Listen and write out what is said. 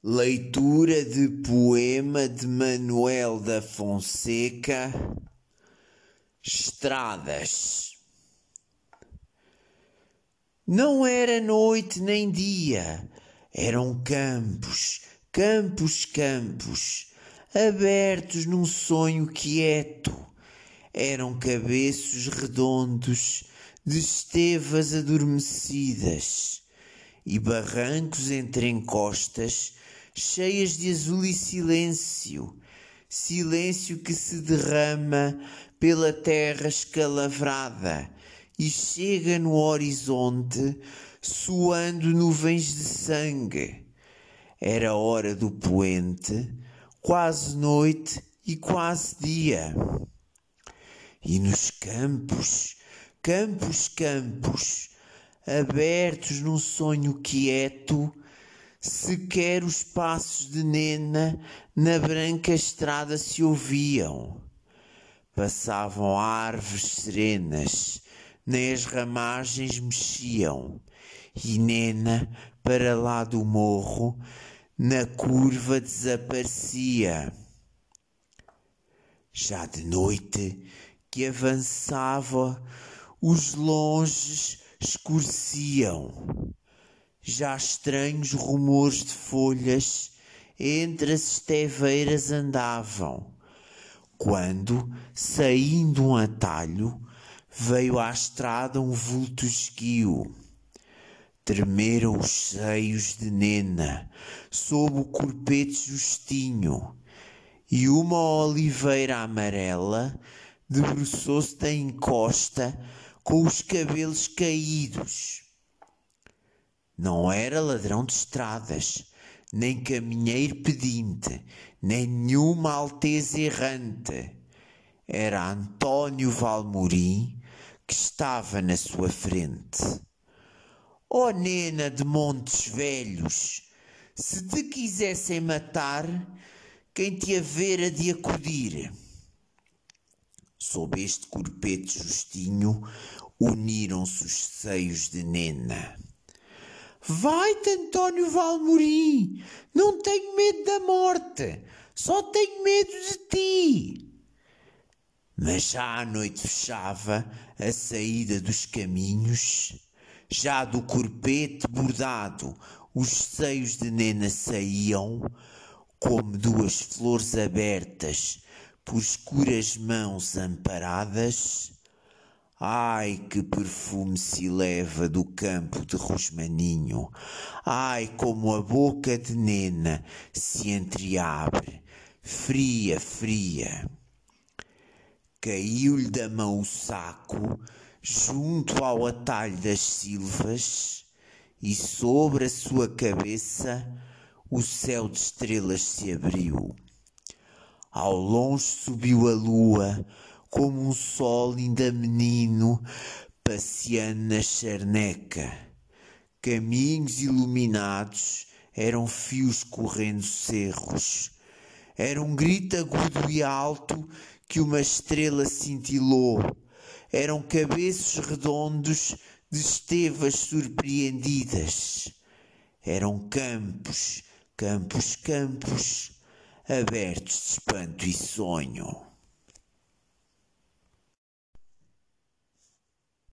Leitura de poema de Manuel da Fonseca Estradas Não era noite nem dia, eram campos, campos, campos, abertos num sonho quieto. Eram cabeços redondos de estevas adormecidas e barrancos entre encostas cheias de azul e silêncio, silêncio que se derrama pela terra escalavrada e chega no horizonte suando nuvens de sangue. Era hora do poente, quase noite e quase dia. E nos campos, campos, campos, abertos num sonho quieto, Sequer os passos de Nena na branca estrada se ouviam. Passavam árvores serenas, nem as ramagens mexiam, e Nena, para lá do morro, na curva desaparecia. Já de noite que avançava, os longes escureciam já estranhos rumores de folhas entre as esteveiras andavam, quando, saindo um atalho, veio à estrada um vulto esguio. Tremeram os seios de Nena sob o corpete justinho, e uma oliveira amarela debruçou-se da encosta com os cabelos caídos não era ladrão de estradas, nem caminheiro pedinte, nem nenhuma alteza errante. Era António Valmorim que estava na sua frente. Ó oh, nena de Montes Velhos, se te quisessem matar, quem te havera de acudir? Sob este corpete justinho, uniram-se os seios de Nena. Vai-te, António Valmorim, não tenho medo da morte, só tenho medo de ti. Mas já a noite fechava a saída dos caminhos, já do corpete bordado os seios de Nena saíam, como duas flores abertas por escuras mãos amparadas Ai, que perfume se leva do campo de Rosmaninho. Ai, como a boca de Nena se entreabre, fria, fria. Caiu-lhe da mão o saco, junto ao atalho das silvas, e sobre a sua cabeça o céu de estrelas se abriu. Ao longe subiu a lua, como um sol ainda menino passeando na charneca. Caminhos iluminados eram fios correndo cerros. Era um grito agudo e alto que uma estrela cintilou. Eram cabeços redondos de estevas surpreendidas. Eram campos, campos, campos, abertos de espanto e sonho.